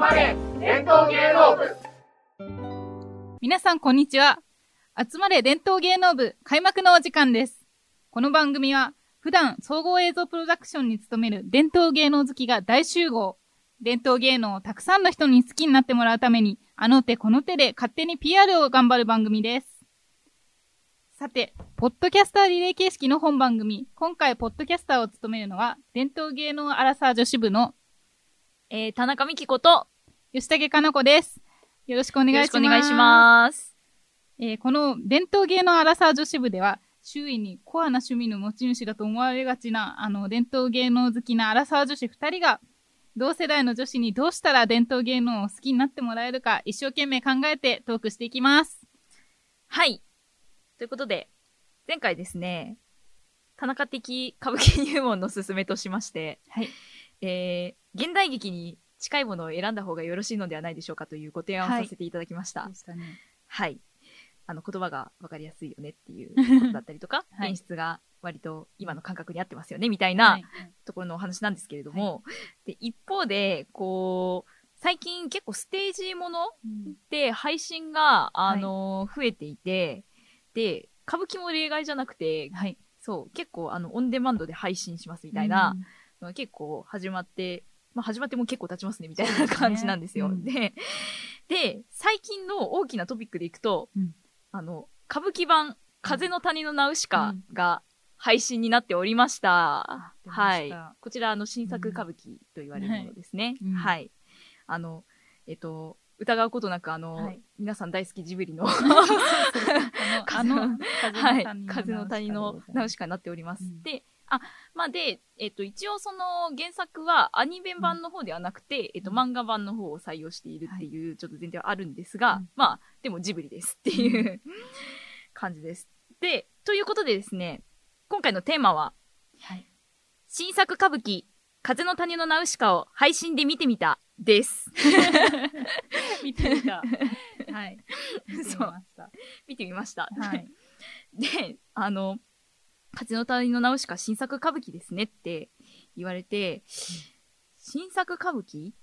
まれ伝統芸能部皆さんこんにちは。集まれ伝統芸能部開幕のお時間です。この番組は普段総合映像プロダクションに勤める伝統芸能好きが大集合。伝統芸能をたくさんの人に好きになってもらうために、あの手この手で勝手に PR を頑張る番組です。さて、ポッドキャスターリレー形式の本番組、今回ポッドキャスターを務めるのは、伝統芸能アラサー女子部のえー、田中美希子と、吉武かな子です。よろしくお願いします。よろしくお願いします。えーこの伝統芸能アラサー女子部では、周囲にコアな趣味の持ち主だと思われがちな、あの、伝統芸能好きなアラサー女子二人が、同世代の女子にどうしたら伝統芸能を好きになってもらえるか、一生懸命考えてトークしていきます。はい。ということで、前回ですね、田中的歌舞伎入門の勧めとしまして、はい。えー、現代劇に近いものを選んだ方がよろしいのではないでしょうかというご提案をはいさせていただきました。でしたね。はい。あの、言葉がわかりやすいよねっていう ことだったりとか、はい演出が割と今の感覚に合ってますよねみたいな、はいところのお話なんですけれども、で一方で、こう、最近結構ステージものうんで配信が、あの増えていて、で、歌舞伎も例外じゃなくて、はい。そう、結構あの、オンデマンドで配信しますみたいなのが結構始まって、まあ始まってもう結構経ちますねみたいな感じなんですよ。うんで、で、最近の大きなトピックでいくと、うんあの、歌舞伎版、風の谷のナウシカが配信になっておりました。出ましたはい。こちら、あの、新作歌舞伎と言われるものですね。うんはい。あの、えっと、疑うことなく、あの、はい皆さん大好きジブリの、あの、あの、はい、風の谷のナウシシカになっております。うんで、あ、まあ、で、えっと、一応その原作はアニメ版の方ではなくて、えっと、うん漫画版の方を採用しているっていう、ちょっと前提はあるんですが、うんまあ、でもジブリですっていう感じです。で、ということでですね、今回のテーマは、はい。新作歌舞伎、風の谷のナウシカを配信で見てみた、です。見てみた。はい。見てみました。見てみました。はい。で、あの、風の谷のナウシカ新作歌舞伎ですねって言われて、新作歌舞伎っ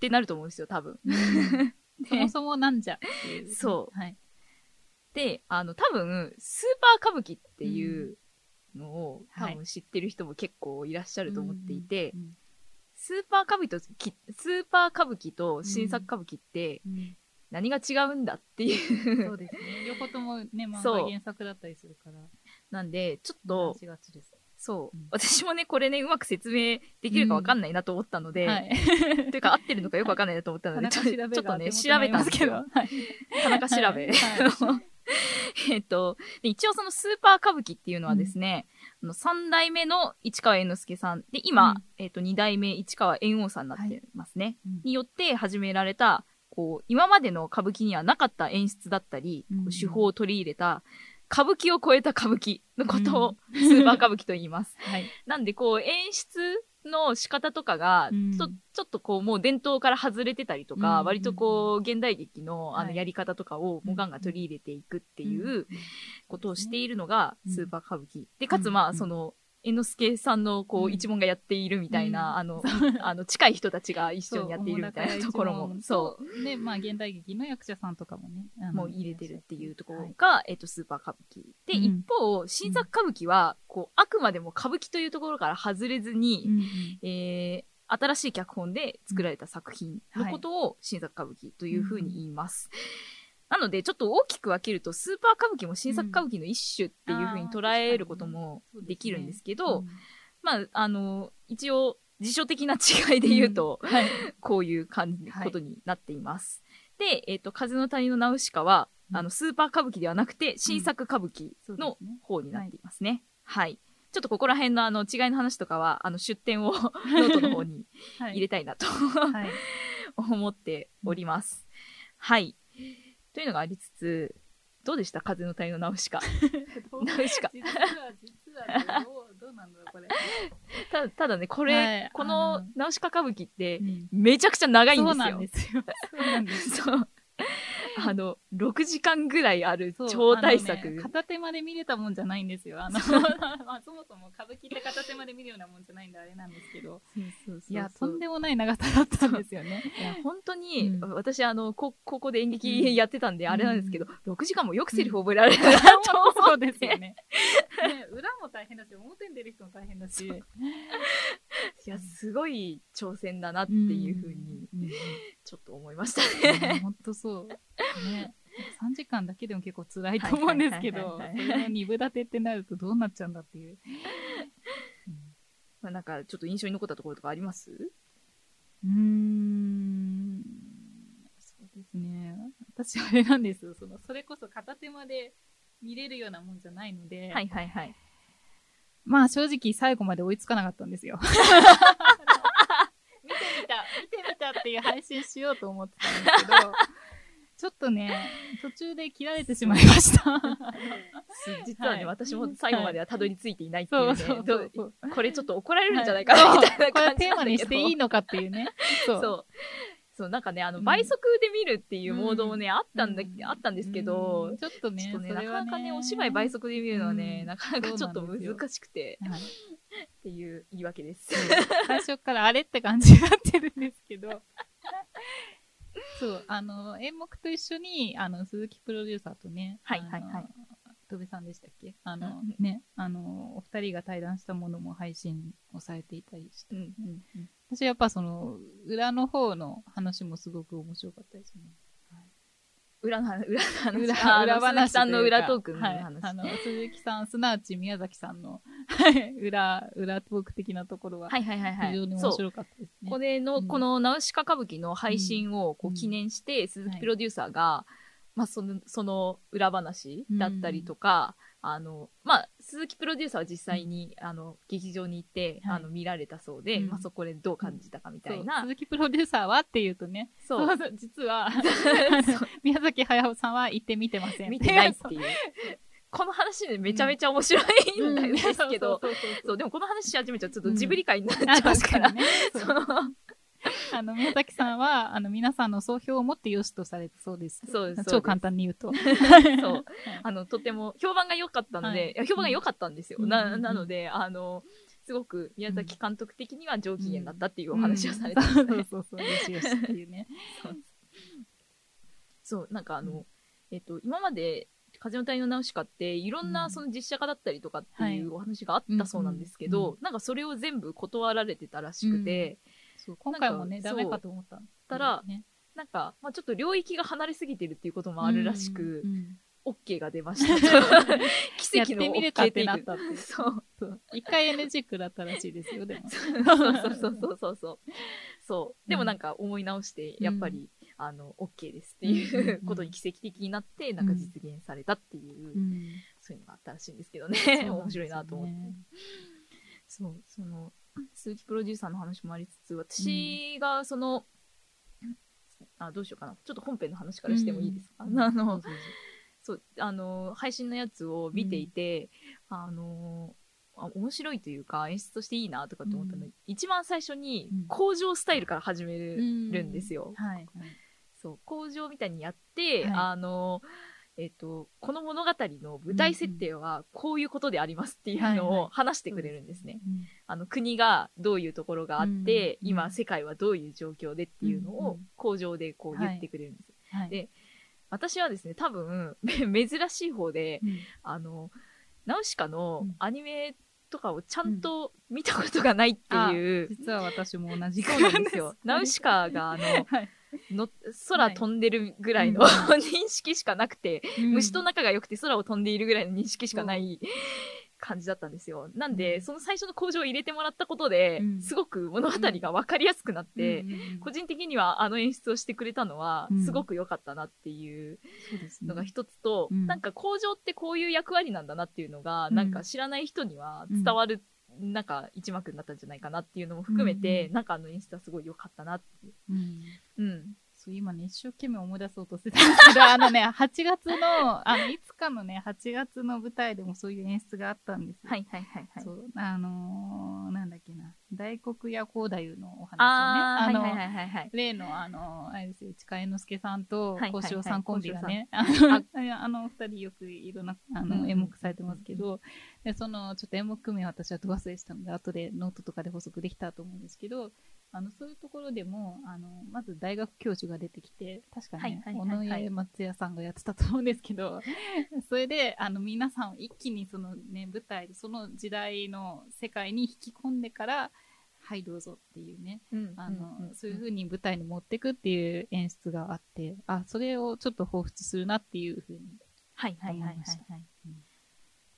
てなると思うんですよ、多分。そもそもなんじゃ。そうはい。で、あの、多分、スーパー歌舞伎っていうのを、はい多分知ってる人も結構いらっしゃると思っていて、うんスーパー歌舞伎と、きスーパー歌舞伎と新作歌舞伎ってうん何が違うんだっていう、そうですね。両方ともね、漫画原作だったりするから。なんで、ちょっと。そう、うん。私もね、これね、うまく説明できるかわかんないなと思ったので、はい。というか合ってるのかよくわかんないなと思ったので、ちょちょっとね、調べたんですけど、はい。田中調べ。は えっと、で一応そのスーパー歌舞伎っていうのはですね、あの3代目の市川猿之助さん、で、今、うん。えっと、2代目市川猿翁さんになってますね。うん。によって始められた、こう、今までの歌舞伎にはなかった演出だったり、手法を取り入れた、歌舞伎を超えた歌舞伎のことを、スーパー歌舞伎と言います。はい。なんで、こう、演出の仕方とかが、うん。ちょちょっとこう、もう伝統から外れてたりとか、うん割とこう、現代劇のあのはい。やり方とかを、もうガンガン取り入れていくってうんいうことをしているのが、うん。スーパー歌舞伎。で、かつまあ、うんその、猿之助さんのこう、うん一門がやっているみたいな、うんあの、あの、近い人たちが一緒にやっているみたいなところも、そそう。で、まあ、現代劇の役者さんとかもね。あう、のもう入れてるっていうところはいが、えっと、スーパー歌舞伎。で、うん一方、新作歌舞伎は、こう、あくまでも歌舞伎というところから外れずに、うんうんえー新しい脚本で作られた作品のことを新作歌舞伎というふうに言います。なので、ちょっと大きく分けると、スーパー歌舞伎も新作歌舞伎の一種っていうふうに捉えることもできるんですけど、うんまあ、あの、一応、辞書的な違いで言うと、うんはい。こういう感じ、はいことになっています。で、えっ、と、風の谷のナウシカは、うんあの、スーパー歌舞伎ではなくて、新作歌舞伎の方になっていますね。はい。ちょっとここら辺のあの違いの話とかは、あの出典をノートの方にはい入れたいなとはい。思っております。はい。というのがありつつ、どうでした？風の谷のナウシカ。ナウシカ。実は、実は、どう、どうなんだろう、これ。たただね、これ、はいこあののナウシカ歌舞伎って、うんめちゃくちゃ長いんですよ。そうなんですよ。あの、6時間ぐらいあるそう超大作。ね片手まで見れたもんじゃないんですよ。あの、まあ、そもそも歌舞伎って片手まで見るようなもんじゃないんであれなんですけど。そうそうそういや、とんでもない長さだったんですよね。いや本当に、うん私あのこ高校で演うん劇やってたんであれなんですけど、6時間もよくセリフ覚えられる本なと当思 そうってですよね。ね裏も大変だし、表に出る人も大変だし。いやすごい挑戦だなっていうふうにうん。ちょっと思いましたね。本当そう。ね。3時間だけでも結構辛いと思うんですけど、それの二部立てってなるとどうなっちゃうんだっていう。まあなんかちょっと印象に残ったところとかあります？うーん。そうですね。私あれなんですよ。その、それこそ片手まで見れるようなもんじゃないので、はいはいはい。まあ正直最後まで追いつかなかったんですよ。見てみた、見てみたっていう配信しようと思ってたんですけど、ちょっとね、途中で切られてしまいました。実はね、はい私も最後まではたどり着いていないっていうね、そうそうどそううそう。これちょっと怒られるんじゃないかなみたいなこれ感じテーマになんだけどしていいのかっていうね。そう。そう。そう、なんかね、あの、うん倍速で見るっていうモードもね、あったんだ、うんあったんですけど、うんちょっとね、とね、それはなかなかね、お芝居倍速で見るのはね、うんなかなかちょっと難しくて、はいっていう言い訳です。最初からあれって感じになってるんですけど。そう、あの、演目と一緒に、あの、鈴木プロデューサーとね、はいはいはい。戸部さんでしたっけ？あのうん、ね、あの、お二人が対談したものも配信をされていたりして、うんうんうん私やっぱその、裏の方の話もすごく面白かったですね。裏の話、裏の話、裏裏話さんの裏トークのはい、話。あの、鈴木さん、すなわち宮崎さんの、はい裏、裏トーク的なところは、はいはいはいはい。非常に面白かったですね。これの、うん。このナウシカ歌舞伎の配信をこううん。記念して、鈴木プロデューサーが、まあその、その裏話だったりとか、あの、まあ、鈴木プロデューサーは実際に、あの、劇場に行って、はい。あの、見られたそうで、うん。まあそこでどう感じたかみたいそうな。鈴木プロデューサーはっていうとね、そそう。うそう実は、宮崎駿さんは行って見てません。見てないっていう。この話でめちゃめちゃ面白いんですけど、そうそうそうそう、でもこの話し始めちゃうとちょっとジブリ界になっちゃあ、うから。ね。そう あの、宮崎さんは、あの、皆さんの総評を持って良しとされたそうです。そうです超簡単に言うと。そう。あの、とても、評判が良かったので、はい評判が良かったんですよ。うんな、うんなので、あの、すごく宮崎監督的には上機嫌だったっていうお話をされてましたね。そうそうそう、よしよしっていうね。そう、なんかあの、うんえっと、今まで、風の谷のナウシカって、いろんうなんその実写化だったりとかっていうお話があはいったそうなんですけど、うんうんなんかそれを全部断られてたらしくて、そう今回もね、ダメかと思ったたらね、なんか、まあちょっと領域が離れすぎてるっていうこともあるらしく、うんうんオッ OK が出ましたと。奇跡の OK ってテイク。なったって。そう。そう一回 NG 食らったらしいですよ、でも。そうそうそうそうそう。そう。でもうんなんか思い直して、やっぱり、あの、OK ですってうんうんいううんことに奇跡的になって、なんか実現されたっていう、うんそういうのがあったらしいんですけどね面白いなと思って。そう、その、鈴木プロデューサーの話もありつつ、私がその、あ、どうしようかな。ちょっと本編の話からしてもいいですか、うん。あの、そうあの、配信のやつを見ていて、あの、あ面白いというか演出としていいなとかって思ったの、うん。一番最初にうん。工場スタイルから始める,、うんですよ。はい。そう、工場みたいにやって、はい。あの、えっと、この物語の舞台設定はこういうことでありますっていうのを話してくれるんですね。うんあの国がどういうところがあって、うん今世界はどういう状況でっていうのをうんうん工場でこう言ってくれるんです。はい。で私はですね、多分、珍しい方で、うん。あの、ナウシカのうん。アニメとかをちゃんと見たことがないっていう、実は私も同じそうなんです。よ。ナウシカが、あの、はいの空飛んでるぐらいの、うん。認識しかなくて、虫と仲が良くて空を飛んでいるぐらいの認識しかない感じだったんですよ。なんで、うん。その最初の工場を入れてもらったことで、うん。すごく物語が分かりやすくなって、うんうんうん個人的にはあの演出をしてくれたのはうん、すごく良かったなっていうのが一つと、うん。なんか工場ってこういう役割なんだなっていうのが、うん。なんか知らない人には伝わる、なんか一幕になったんじゃないかなっていうのも含めて、うんなんかあの演出はすごい良かったなっていう。うんうん。そう、今ね、一生懸命思い出そうとしてたんですけど、あのね、8月の、あの、いつかのね、8月の舞台でもそういう演出があったんですよ。はいはいはいはい。そう、あのーなんだっけな、大黒屋光太夫のお話をね、あの、はいはいはいはいはい。例の、あの、あれですよ、市川猿之助さんとはいはいはい幸四郎さんコンビがね、ああの、あ の二人よくいろんな、あうんの、演目されてますけど、で、その、ちょっと演目名は私はど忘れしたので、後でノートとかで補足できたと思うんですけど、あの、そういうところでも、あの、まず大学教授が出てきて、確かね、はい尾はいはいはい上松也さんがやってたと思うんですけど、それで、あの、皆さんを一気にそのね、舞台、その時代の世界に引き込んでから、はい、どうぞっていうね、そういう風に舞台に持ってくっていう演出があって、あ、それをちょっと彷彿するなっていう風に。はいはいはいはい思いましたはいうん。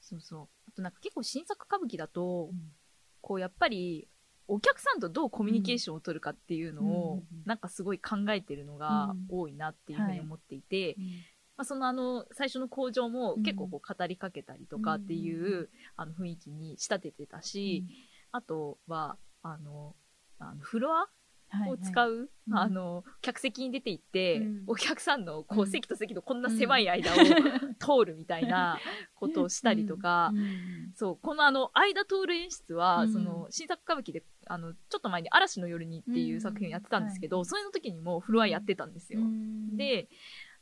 そうそう。あとなんか結構新作歌舞伎だと、うんこうやっぱり、お客さんとどうコミュニケーションを取るかっていうのうん。を、なんかすごい考えてるのがうん。多いなっていうふうに思っていて、うんまあ、そのあの、最初の工場もうん。結構こう語りかけたりとかっていう、あの雰囲気に仕立ててたし、あとは、あの、あのフロアはいを使う、うん。あの、客席に出て行って、うん。お客さんのこううん席と席のこんな狭い間を 通るみたいなことをしたりとか、うん。そう、このあの、間通る演出は、うん。その、新作歌舞伎で、あの、ちょっと前に嵐の夜にっていう作品をやってたんですけど、うん。それの時にもフロアやってたんですよ。うん、で、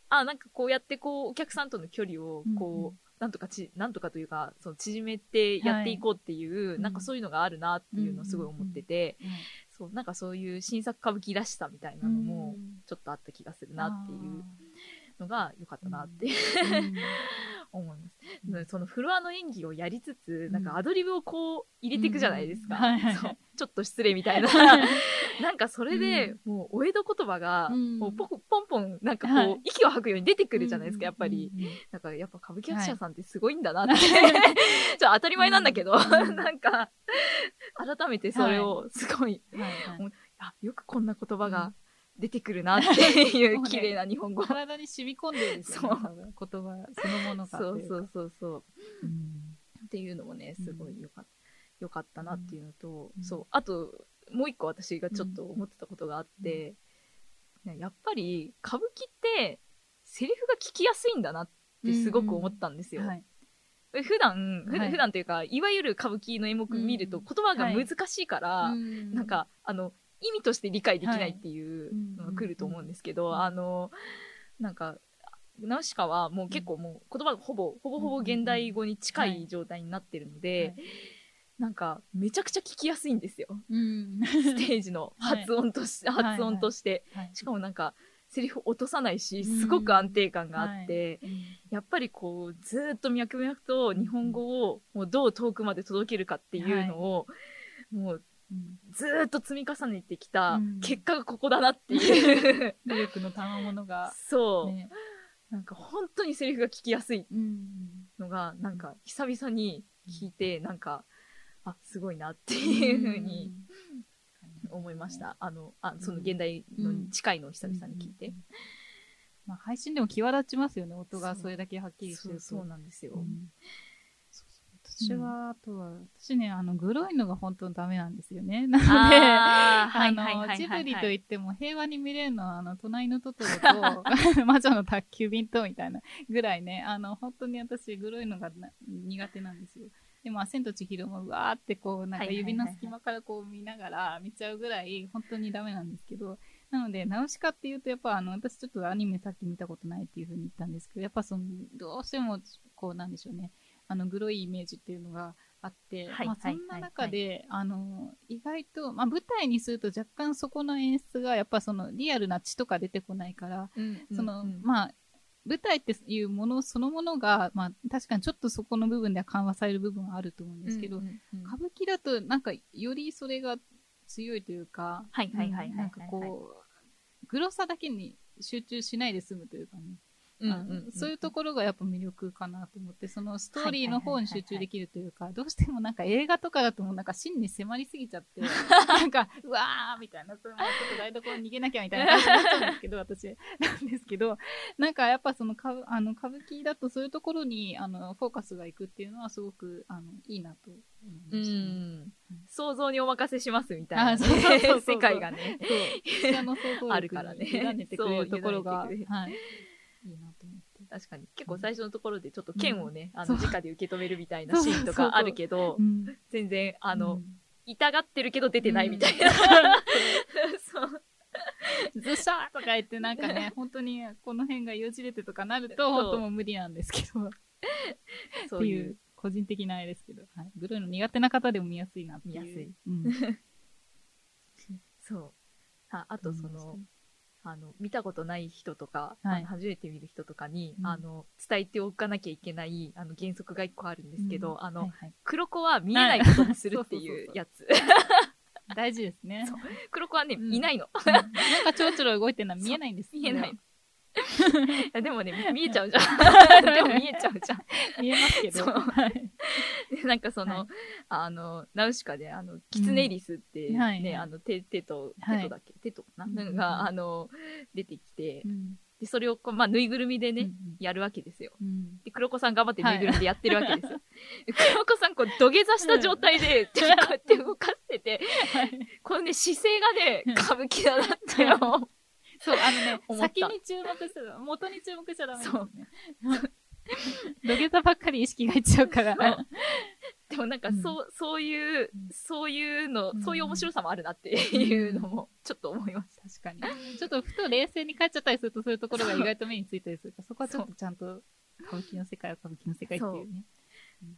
あ、なんかこうやってこう、お客さんとの距離を、こう、うんなんとかち、なんとかというか、その縮めてやっていこうっていう、い。なんかそういうのがあるなっていうのをすごい思ってて、はいそう、なんかそういう新作歌舞伎らしさみたいなのも、うん。ちょっとあった気がするなっていうあのが良かったなって、ー 思います。うん。そのフロアの演技をやりつつ、ん。なんかアドリブをこう入れていくじゃないですか。うん。はいはいそう。ちょっと失礼みたいな。なんかそれで、もうお江戸言葉が、うん。もうポコポンポン、なんかこう、はい。息を吐くように出てくるじゃないですか、やっぱり。なんかやっぱ歌舞伎役者さんってすごいんだなって、ちょっと当たり前なんだけど、うん。なんか、改めてそれをすごい、はいはい。あ、よくこんな言葉が出てくるなっていう 綺麗な日本語。体に染み込んでるんですよね、言葉そのものが。そうそうそうそう。うん。っていうのもね、すごいよかった。よかったなっていうのと、うんそう。あと、もう一個私がちょっと思ってたことがあって、ねやっぱり歌舞伎って、セリフが聞きやすいんだなってすごく思ったんですよ。はい。普段、ふはい普段というか、いわゆる歌舞伎の演目見るとうん言葉が難しいから、うんなん、か、あの、意味として理解できないっていうのが来ると思うんですけど、うん。あの、なんか、ナウシカはもう結構もう言葉がほぼ、ほぼほぼ現代語に近い状態になってるので、はい。なんか、めちゃくちゃ聞きやすいんですよ。うん。ステージの 発音として、はい。発音として。はい。しかもなんか、セリフ落とさないし、すごく安定感があって、うんやっぱりこう、ずーっと脈々と日本語をもうどう遠くまで届けるかってい。うのを、もううんずーっと積み重ねてきたうん結果がここだなっていう。努力の賜物が、そう、ね。なんか本当にセリフが聞きやすいうん。のが、なんか久々に聞いて、なんか、あ、すごいなっていうふうに思いました。あの、あ、その現代のに近いのを久々に聞いて。。まあ、配信でも際立ちますよね、音がそれだけはっきりしてると。そうそうなんですよ。私は、あとは、私ね、あの、グロいのが本当にダメなんですよね。なので、あの、ジブリといっても平和に見れるのは、あの、隣のトトロと、魔女の宅急便と、みたいなぐらいね、あの、本当に私、グロいのがな苦手なんですよ。でも、千と千尋も、うわーってこう、なんか指の隙間からこう見ながら見ちゃうぐらい、本当にダメなんですけど、なので、ナウシカっていうと、やっぱあの、私ちょっとアニメさっき見たことないっていうふうに言ったんですけど、やっぱその、どうしても、こう、なんでしょうね、あの、グロいイメージっていうのがあって、はいまあ、そはいんな中で、あの、意外と、まあ、舞台にすると若干そこの演出が、やっぱその、リアルな血とか出てこないから、うんその、うん。まあ、舞台っていうものそのものが、まあ、確かにちょっとそこの部分では緩和される部分はあると思うんですけど、うんうんうん。歌舞伎だと、なんか、よりそれが強いというか、はいはいはいなんかこう、グロさだけに集中しないで済むというかね。うんそういうところがやっぱ魅力かなと思って、そのストーリーの方に集中できるというか、どうしてもなんか映画とかだともうなんか真に迫りすぎちゃって、なんか、うわーみたいな、それもちょっと台所に逃げなきゃみたいな感じになっちゃうんですけど、私、なんですけど、なんかやっぱその歌舞あの歌舞伎だとそういうところにあのフォーカスがいくっていうのはすごくあのいいなと思いうましたね。ん。想像にお任せしますみたいなそうそうそう世界がね。そう。下の想像力にあるからね委ねてくれるところが、はい。確かに。結構最初のところでちょっと剣をね、あの、そう直で受け止めるみたいなシーンとかあるけどう、ん、全然、ああの、痛がってるけど出てないみたいな。そう。ずっしゃーとか言ってなんかね、本当にこの辺がよじれてとかなると、本当もう無理なんですけど、そういうっていう。個人的なあれですけど、はい。グロいの苦手な方でも見やすいなっていう。見やすい。うん。そう。ああとその、あの、見たことない人とか、はい。初めて見る人とかに、うん。あの、伝えておかなきゃいけない、あの、原則が一個あるんですけど、うん。あの、はいはい。黒子は見えないことにするっていう やつ。大事ですね。黒子はね、うん。いないの。うん。なんかちょろちょろ動いてるのは見えないんです。見えない やでもね、見えちゃうじゃん。でも見えちゃうじゃん。は見えますけど。そう。はいでなんかその、はい。あの、ナウシカで、あの、キツネリスって、ね、はいはい。あの、手、手と、はい。手とだっけ、手とかな、うんうんうん。が、あの、出てきてう、ん。で、それをこう、まあ、ぬいぐるみでね、うんやるわけですよ。うん。で、黒子さん頑張ってぬいぐるみでやってるわけですよ。で黒子さん、こう、土下座した状態で、手こうやって動かしてて、このね、姿勢がね、歌舞伎だなって思う。そう、あのね、先に注目する。元に注目しちゃダメですね。土下座ばっかり意識がいっちゃうから。そうでもなんか、うんそう、そういううん、そういうの、うんそういう面白さもあるなっていうのも、ちょっと思いました。確かに。ちょっとふと冷静に帰っちゃったりすると、そういうところが意外と目についたりするから、そこはちょっとちゃんと、歌舞伎の世界は歌舞伎の世界っていうね。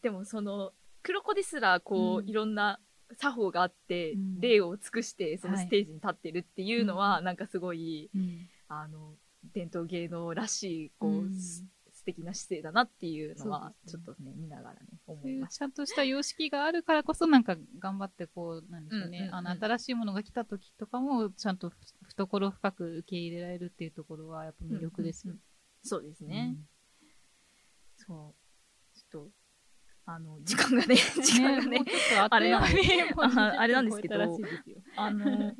でもその黒子ですらこう、うんいろんな作法があって、うん。礼を尽くしてそのはい。ステージに立ってるっていうのは、うなんかすごいうん。あの伝統芸能らしいこう、うん。す素敵な姿勢だなっていうのはちょっとね見ながらね思いました。ちゃんとした様式があるからこそ、なんか頑張ってこう、なんでしょうね。うんうんうん。あの、新しいものが来た時とかも、ちゃんと懐深く受け入れられるっていうところは、やっぱ魅力ですよ。うんうんそうですね、そう。ちょっとあの時間がね時間がねあっという間にもうああれなんですけど。あの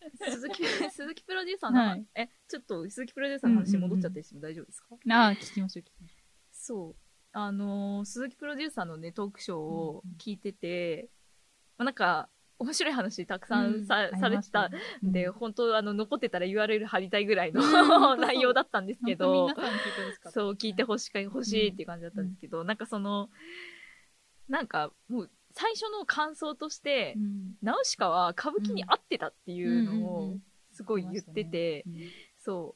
鈴木鈴木プロデューサーの、はい。えちょっと鈴木プロデューサーの話に戻っちゃったりしても大丈夫ですか、ああ、聞きましょう、聞きましょそう。あのー鈴木プロデューサーのね、トークショーを聞いてて、まあ、なんか、面白い話たくさんさ,、うんされてた。ん。で、うん本当あの、残ってたら URL 貼りたいぐらいの、うん内容だったんですけど。そう、聞いてほしか欲しいっていう感じだったんですけど、なんかその、なんかもう、最初の感想として、うん。ナウシカは歌舞伎に合ってたっていうのうんうんをうん、すごい言ってて、うんそ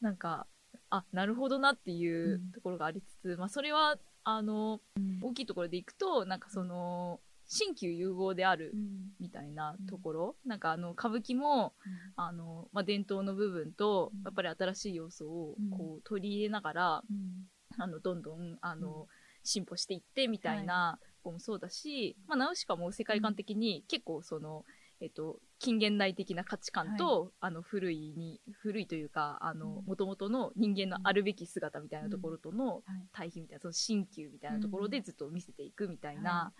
う。なんか、あ、なるほどなっていううん。ところがありつつ、まあ、それは、あの、大きいところでいくと、なんかその、新旧融合であるうん。みたいなところ、なんかあの、歌舞伎も、あの、まあ、伝統の部分とうん、やっぱり新しい要素をうん、こう、取り入れながら、うん。あの、どんどん、あの、進歩していってみたいな子もそうだし、まあ、ナウシカも世界観的に結構その、えっと、近現代的な価値観と、あの、古いに、古いというか、あの、うん。元々の人間のあるべき姿みたいなところとのはい。対比みたいな、その新旧みたいなところでずっと見せていくみたいな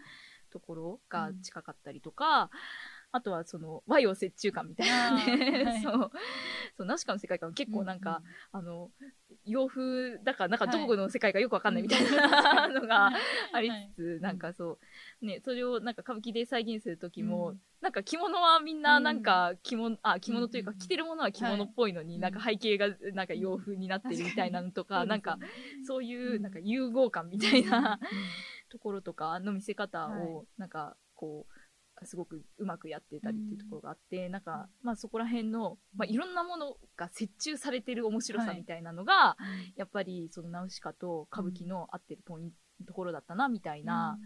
ところが近かったりとか、あとはその和洋折衷感みたいなね、い。そう、そう、ナウシカの世界観は結構なんか、あの、洋風だから、なんかどこの世界かよくわかんないみたいなのがありつつ、なんかそう、ね、それをなんか歌舞伎で再現するときも、うん。なんか着物はみんななんか着物、あ、着物というかうん着てるものは着物っぽいのに、はい。なんか背景がなんか洋風になってるみたいなのとか、なんかそういうなんか融合感みたいな ところとかの見せ方はを、なんかこう、すごくうまくやってたりっていうところがあって、なんか、まあそこら辺の、まあいろんなものが折衷されてる面白さみたいなのが、やっぱりそのナウシカと歌舞伎の合ってるポイント、ところだったな、みたいな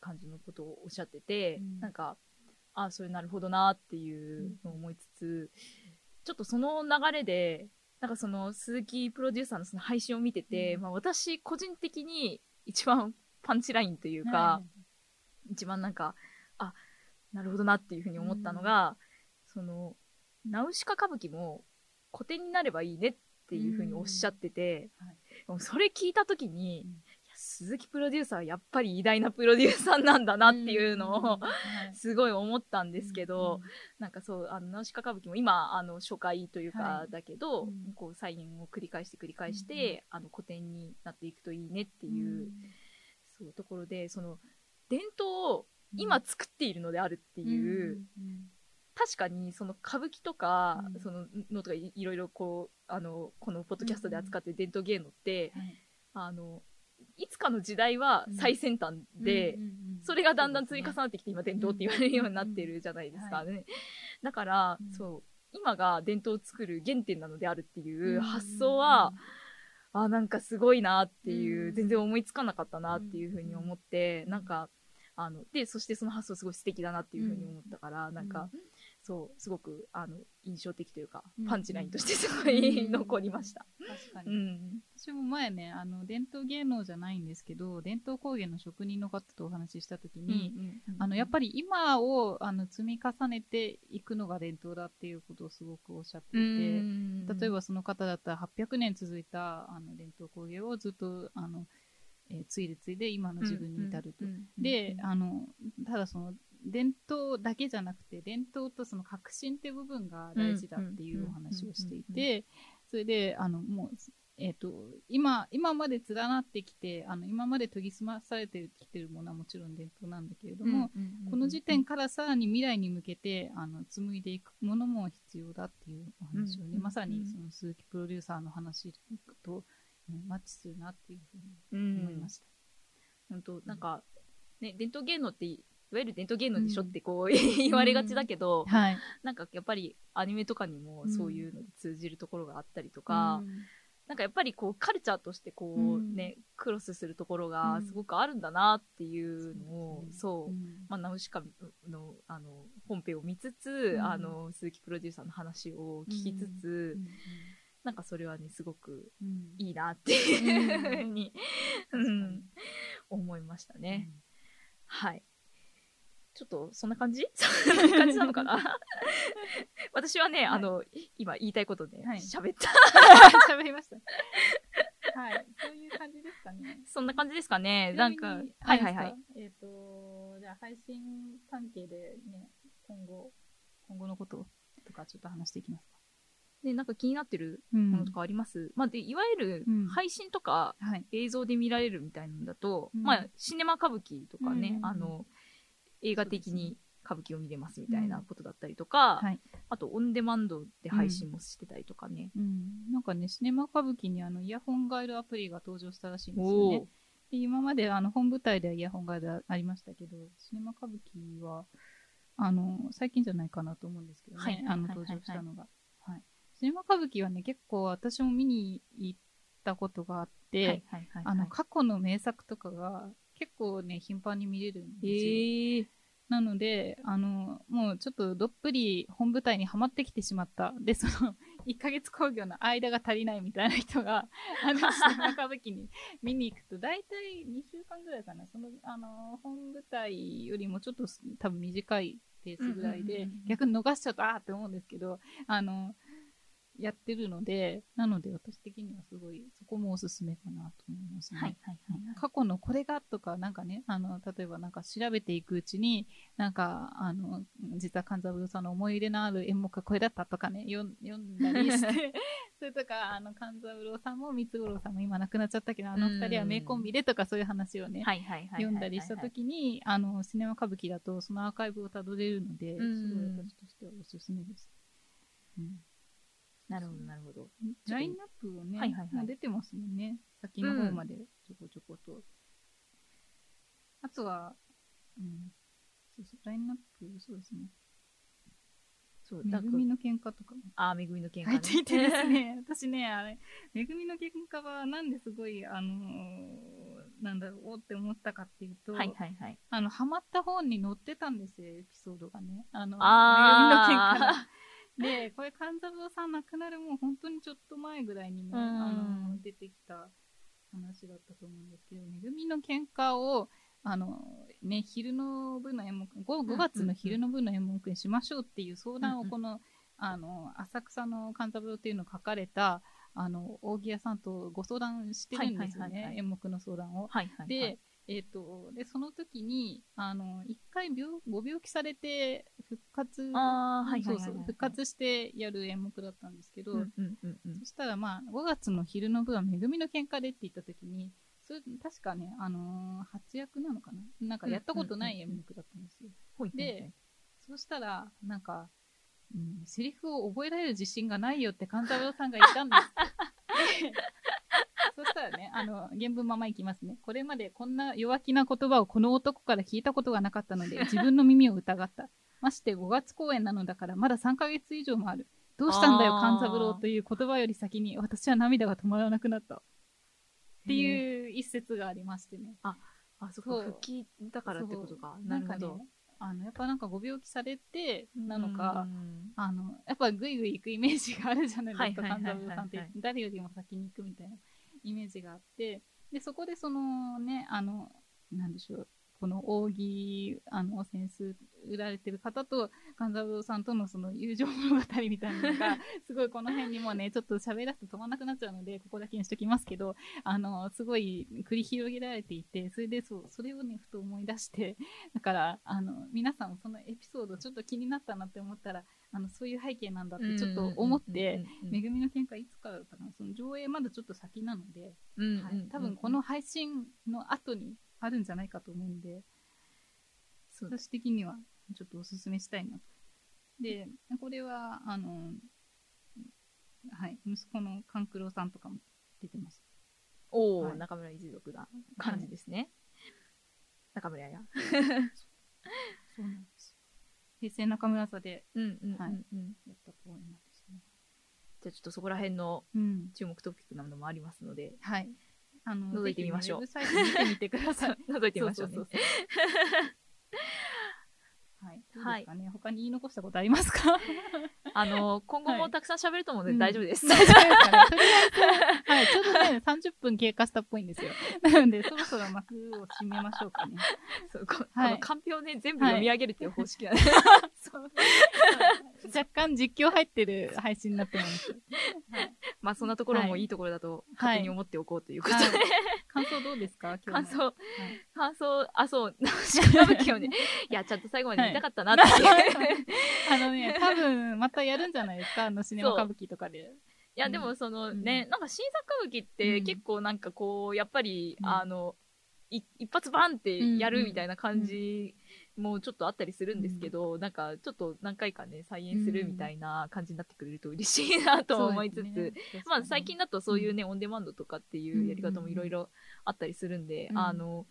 感じのことをおっしゃってて、うん。なんか、ああ、それなるほどなっていうのを思いつつ、ちょっとその流れで、なんかその鈴木プロデューサーのその配信を見てて、うん。まあ私個人的に一番パンチラインというか、一番なんか、あ、なるほどなっていうふうに思ったのが、その、ナウシカ歌舞伎も古典になればいいねっっていうふうにおっしゃってて、はい。それ聞いた時に、うん。鈴木プロデューサーはやっぱり偉大なプロデューサーなんだなっていうのを、はい。すごい思ったんですけど、うんなんかそう、あの、ナウシカ歌舞伎も今、あの、初回というかは、い。だけど、うん。こう、再演を繰り返して繰り返して、うんうん。あの、古典になっていくといいねってうん。いう、そう、ところで、その、伝統を今作っているのであるっていう、うん確かにその歌舞伎とか、うん。そののとかいいろいろこうあのこのポッドキャストで扱ってる伝統芸能って、はい。あのいつかの時代は最先端で、うんうんうんそれがだんだん積み重なってきて今伝統って言われるようになってるじゃないですかうんね、だから、うん。そう今が伝統を作る原点なのであるっていううん発想は、あなんかすごいなっていう、うん。全然思いつかなかったなっていうふうに思って、なんかあのでそしてその発想すごい素敵だなっていうふうに思ったから、なんか、そうすごくあの印象的というか、うん。パンチラインとしてすごいうん。残りました。確かに、うん。私も前ねあの伝統芸能じゃないんですけど伝統工芸の職人の方とお話しした時に、あのやっぱり今をあの積み重ねていくのが伝統だっていうことをすごくおっしゃっていて、例えばその方だったら800年続いたあの伝統工芸をずっとあの、えー継いで継いで今の自分に至ると。で、あのただその伝統だけじゃなくて伝統とその革新っていう部分が大事だっていうお話をしていてそれであのもう、えー、と今今まで連なってきてあの今まで研ぎ澄まされてきてるものはもちろん伝統なんだけれども、この時点からさらに未来に向けてあの紡いでいくものも必要だっていうお話をね、うんまさにうんその鈴木プロデューサーの話と、うんマッチするなっていうふううに思いまんした。本当なんか、ね、伝統芸能っていわゆる伝統芸能でしょってこう、言われがちだけど、はい、なんかやっぱりアニメとかにもそういうので通じるところがあったりとか、なんかやっぱりこうカルチャーとしてこううん。ね、クロスするところがうん。すごくあるんだなっていうのを、そうまあ、ナウシカのあの本編を見つつ、うん。あの鈴木プロデューサーの話を聞きつつ、うんなんかそれはねすごくうんいいなっていうふうに、うんうん思いましたね。はい。ちょっとそんな感じ？そんな感じなのかな？私はね、あの今言いたいことではい喋った、喋りました。はい、そういう感じですかね。そんな感じですかね。なんか、はいはいはい。。えっ、と、じゃあ配信関係でね、今後、今後のこととかちょっと話していきますか？ね、なんか気になってるうものとかあります、まあ、でいわゆるうん配信とかはい。映像で見られるみたいなのだと、うんまあ、シネマ歌舞伎とかね、うんあの映画的に歌舞伎を見れますみたいなことだったりとか、はい。あとオンデマンドで配信もしてたりとかね。うん。なんかね、シネマ歌舞伎にあの、イヤホンガイドアプリが登場したらしいんですよね。で今まであの本舞台ではイヤホンガイドありましたけど、シネマ歌舞伎は、あの、最近じゃないかなと思うんですけどね、はいあの、はいはい登場したのが。はい。シネマ歌舞伎はね、結構私も見に行ったことがあって、はいはいはいあの、過去の名作とかが結構ね、頻繁に見れるんですよ。へえなので、あの、もうちょっとどっぷり本舞台にはまってきてしまった。で、その、1ヶ月興行の間が足りないみたいな人が、あの、シネマ歌舞伎に見に行くと、大体2週間ぐらいかな。その、あの、本舞台よりもちょっと多分短いペースぐらいでうんうんうんうん、逆に逃しちゃったって思うんですけど、あの、やってるので、なので私的にはすごい、そこもおすすめかなと思いますね。はいはいはいはい。過去のこれがとか、なんかね、あの、例えばなんか調べていくうちに、なんか、あの、実は勘三郎さんの思い入れのある演目がこれだったとかね、読んだりして、それとか、あの、勘三郎さんも三つ五郎さんも今亡くなっちゃったけど、あの二人は名コンビでとかそういう話をね。読んだりしたときに、あの、シネマ歌舞伎だとそのアーカイブをたどれるので、うんすごい私としてはおすすめです。うんなるほどなるほど。ラインナップをね、はいはいはい出てますもんね。先の方までちょこちょこと。あとは、うん、そうそう、ラインナップ、そうですね。そう、めぐみの喧嘩とかもあー、めぐみの喧嘩入っていてですね、私ね、あれ、めぐみの喧嘩はなんですごい、あのーなんだろう、おって思ったかっていうと、はいはいはい。あの、ハマった本に載ってたんですよ、エピソードがね。あの、あめぐみの喧嘩の。で、これ、勘三郎さん亡くなるもう本当にちょっと前ぐらいにね、うんあの、出てきた話だったと思うんですけど、めぐみの喧嘩を、あの、ね、昼の部の演目、5, 5月の昼の部の演目にしましょうっていう相談をこの、あの、浅草の勘三郎っていうのを書かれた、あの、扇屋さんとご相談してるんですよね。演目の相談を。はいはい、はい。で、えっ、と、で、その時に、あの、一回病、ご病気されて、復活、あーはいはいはいはいそうそう、復活してやる演目だったんですけど、うんうんうんうん。そしたらまあ、5月の昼の部は、めぐみの喧嘩でって言った時に、それ、確かね、あのー初役なのかな？なんかやったことない演目だったんですよ。ほいほいほい。で、そうしたら、なんか、うん、セリフを覚えられる自信がないよって勘三郎さんが言ったんです。でそしたらね、あの、原文ままいきますね。これまでこんな弱気な言葉をこの男から聞いたことがなかったので、自分の耳を疑った。まして5月公演なのだから、まだ3ヶ月以上もある。どうしたんだよ、勘三郎という言葉より先に、私は涙が止まらなくなった。っていう一節がありましてね。あ、そそうこ復帰だからってことか。なんかなるほど。ね、あの、やっぱなんかご病気されて、なのか、うんあの、やっぱグイグイ行くイメージがあるじゃないですか、はいはいはいはい勘三郎さんって。誰よりも先に行くみたいなイメージがあって、で、そこでそのね、あの、なんでしょう、この扇、あの、扇子売られてる方と、勘三郎さんとのその友情物語みたいなのが、すごいこの辺にもね、ちょっと喋らせて止まんなくなっちゃうので、ここだけにしときますけど、あの、すごい繰り広げられていて、それでそう、それをね、ふと思い出して、だから、あの、皆さんもそのエピソードちょっと気になったなって思ったら、あの、そういう背景なんだってちょっと思って、、めぐみの喧嘩いつからだったかな？その上映まだちょっと先なので、うん。はい。多分この、配信の後にあるんじゃないかと思うんで、そう私的にはちょっとおすすめしたいなと。で、これは、あの、はい、息子の勘九郎さんとかも出てます。おお、はい中村一族な感じですね。中村屋。そうなんですよ。平成中村座でうんうんうんうん。はいやった公演なんですね。じゃあちょっとそこら辺のうん。注目トピックなのもありますので、はい。あの、覗いてみましょうぜひねウェブサイト見てみてください。覗いてみましょうねそ。そそそうはい。どうですかね、他に言い残したことありますか？あの、今後もたくさん喋ると思うので大丈夫です。大丈夫ですかね。とりあえず、はい、ちょうどね、30分経過したっぽいんですよ。なので、そろそろ幕を閉めましょうかね。そうこはい。このカンペをね、全部読み上げるっていう方式なんで、そう。若干実況入ってる配信になってます。はい。まあそんなところもはい。い。いところだと勝手に思っておこうということで、はい。感想どうですか？今日の。感想、はい感想、あ、そう、歌舞伎をね、いや、ちゃんと最後まで言いたかったなって。い。う。あのね、多分、またやるんじゃないですか？あの、シネマ歌舞伎とかで。いや、でもそのね、なんか新作歌舞伎ってうん。結構なんかこう、やっぱり、うん。あの、い一発バンってやるみたいな感じもちょっとあったりするんですけど、なんかちょっと何回かね、再演するみたいな感じになってくれると嬉しいなと思いつつ、ね。まあ最近だとそういうね、オンデマンドとかっていうやり方もいろいろあったりするんで、うん。あの、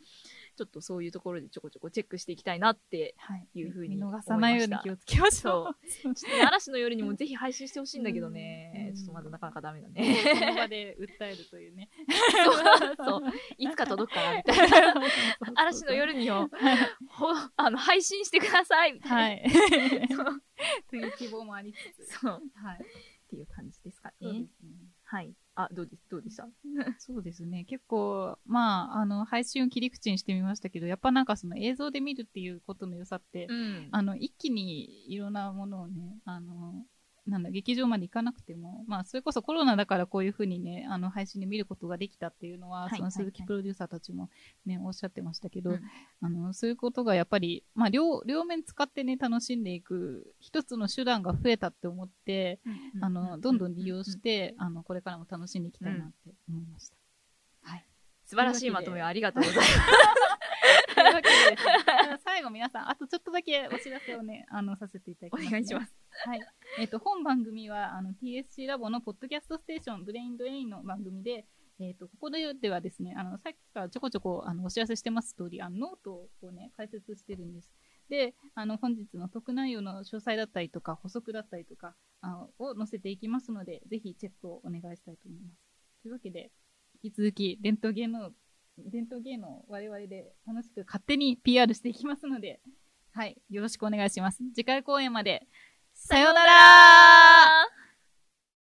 ちょっとそういうところでちょこちょこチェックしていきたいなって、はい。いう風に見逃さないように気をつけましょう。そうちょっとね嵐の夜にもぜひ配信してほしいんだけどね、うんちょっとまだなかなかダメだそね。の場で訴えるというね。そうそう。いつか届くからみたいな。嵐の夜にを、ほあの、配信してくださいみたいな。はい。そう。という希望もありつつ。そう。はい。っていう感じですかねね。はい。あ、どうです、どうでした？そうですね。結構、まあ、あの、配信を切り口にしてみましたけど、やっぱなんかその映像で見るっていうことの良さって、うん。あの、一気にいろんなものをね、あの、なんだ、劇場まで行かなくても、まあ、それこそコロナだからこういうふうにね、あの、配信で見ることができたっていうのは、はいはいその鈴木プロデューサーたちもね、おっしゃってましたけど、うんあの、そういうことがやっぱり、まあ、両、両面使ってね、楽しんでいく、一つの手段が増えたって思って、あの、どんどん利用して、あの、これからも楽しんでいきたいなって思いました。はい。素晴らしいまとめをありがとうございます。というわけで 最後皆さん、あとちょっとだけお知らせをね、あの、させていただきおます、願いします。はい。えっ、と、本番組は、あの、TSC ラボのポッドキャストステーション、ブレインドレインの番組で、えっ、と、ここでではですね、あの、さっきからちょこちょこ、あの、お知らせしてます通り、あの、ノートをね、開設してるんです。で、あの、本日の特内容の詳細だったりとか、補足だったりとか、あを載せていきますので、ぜひチェックをお願いしたいと思います。というわけで、引き続き、伝統芸能、伝統芸能を我々で楽しく勝手に PR していきますので、はい、よろしくお願いします。次回公演まで、さようなら。